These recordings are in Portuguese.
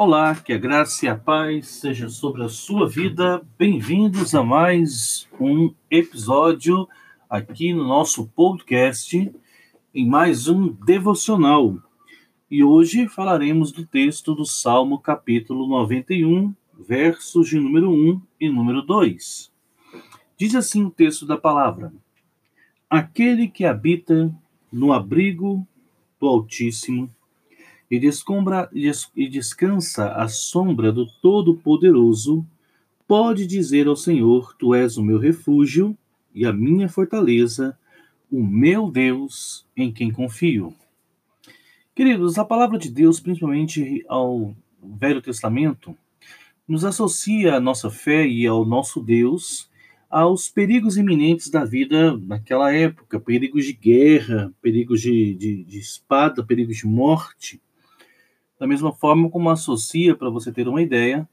Olá, que a graça e a paz seja sobre a sua vida. Bem-vindos a mais um episódio aqui no nosso podcast, em mais um devocional. E hoje falaremos do texto do Salmo capítulo 91, versos de número 1 e número 2. Diz assim o texto da palavra: Aquele que habita no abrigo do Altíssimo e, descombra, e descansa à sombra do Todo-Poderoso, pode dizer ao Senhor: Tu és o meu refúgio e a minha fortaleza, o meu Deus em quem confio. Queridos, a palavra de Deus, principalmente ao Velho Testamento, nos associa à nossa fé e ao nosso Deus aos perigos iminentes da vida naquela época, perigos de guerra, perigos de, de, de espada, perigos de morte. Da mesma forma como associa, para você ter uma ideia,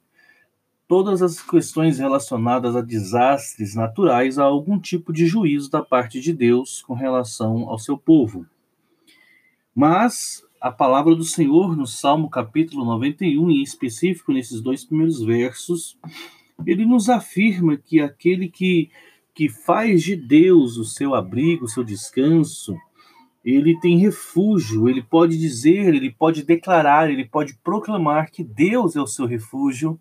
todas as questões relacionadas a desastres naturais a algum tipo de juízo da parte de Deus com relação ao seu povo. Mas a palavra do Senhor no Salmo capítulo 91, em específico nesses dois primeiros versos, ele nos afirma que aquele que, que faz de Deus o seu abrigo, o seu descanso, ele tem refúgio, ele pode dizer, ele pode declarar, ele pode proclamar que Deus é o seu refúgio,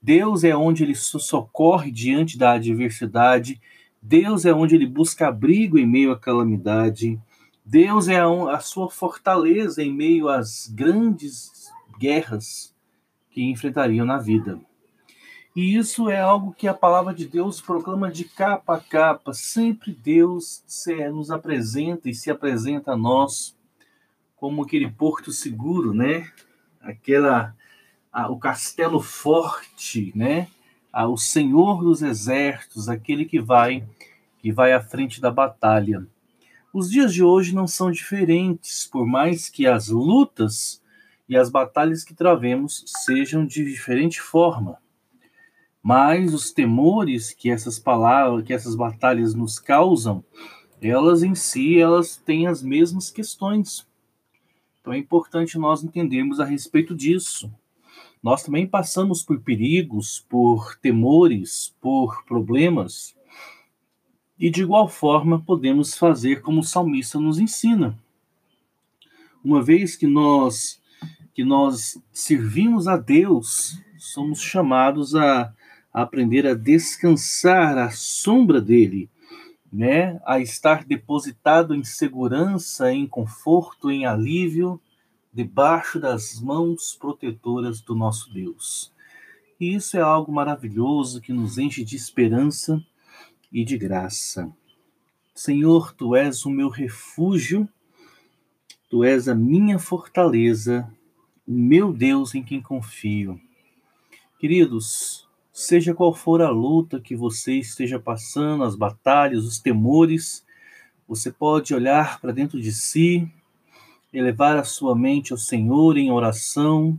Deus é onde ele socorre diante da adversidade, Deus é onde ele busca abrigo em meio à calamidade, Deus é a sua fortaleza em meio às grandes guerras que enfrentariam na vida. E isso é algo que a palavra de Deus proclama de capa a capa. Sempre Deus se, nos apresenta e se apresenta a nós como aquele porto seguro, né? Aquela a, o castelo forte, né? A, o Senhor dos exércitos, aquele que vai que vai à frente da batalha. Os dias de hoje não são diferentes, por mais que as lutas e as batalhas que travemos sejam de diferente forma. Mas os temores que essas palavras, que essas batalhas nos causam, elas em si, elas têm as mesmas questões. Então é importante nós entendermos a respeito disso. Nós também passamos por perigos, por temores, por problemas, e de igual forma podemos fazer como o salmista nos ensina. Uma vez que nós que nós servimos a Deus, somos chamados aprender a descansar à sombra dele, né? A estar depositado em segurança, em conforto, em alívio, debaixo das mãos protetoras do nosso Deus. E isso é algo maravilhoso que nos enche de esperança e de graça. Senhor, tu és o meu refúgio, tu és a minha fortaleza, o meu Deus em quem confio. Queridos, Seja qual for a luta que você esteja passando, as batalhas, os temores, você pode olhar para dentro de si, elevar a sua mente ao Senhor em oração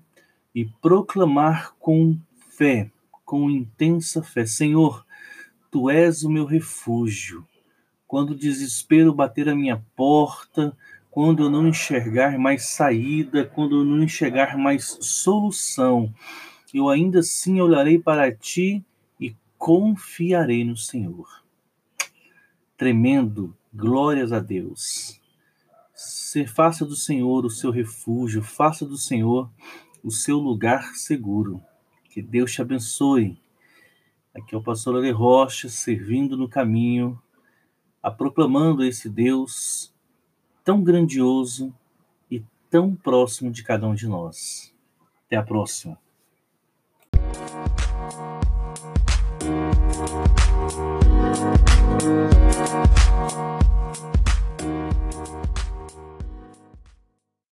e proclamar com fé, com intensa fé: Senhor, tu és o meu refúgio. Quando o desespero bater a minha porta, quando eu não enxergar mais saída, quando eu não enxergar mais solução, eu ainda assim olharei para ti e confiarei no Senhor. Tremendo, glórias a Deus. Se faça do Senhor o seu refúgio, faça do Senhor o seu lugar seguro. Que Deus te abençoe. Aqui é o pastor Ale Rocha, servindo no caminho, a proclamando esse Deus tão grandioso e tão próximo de cada um de nós. Até a próxima.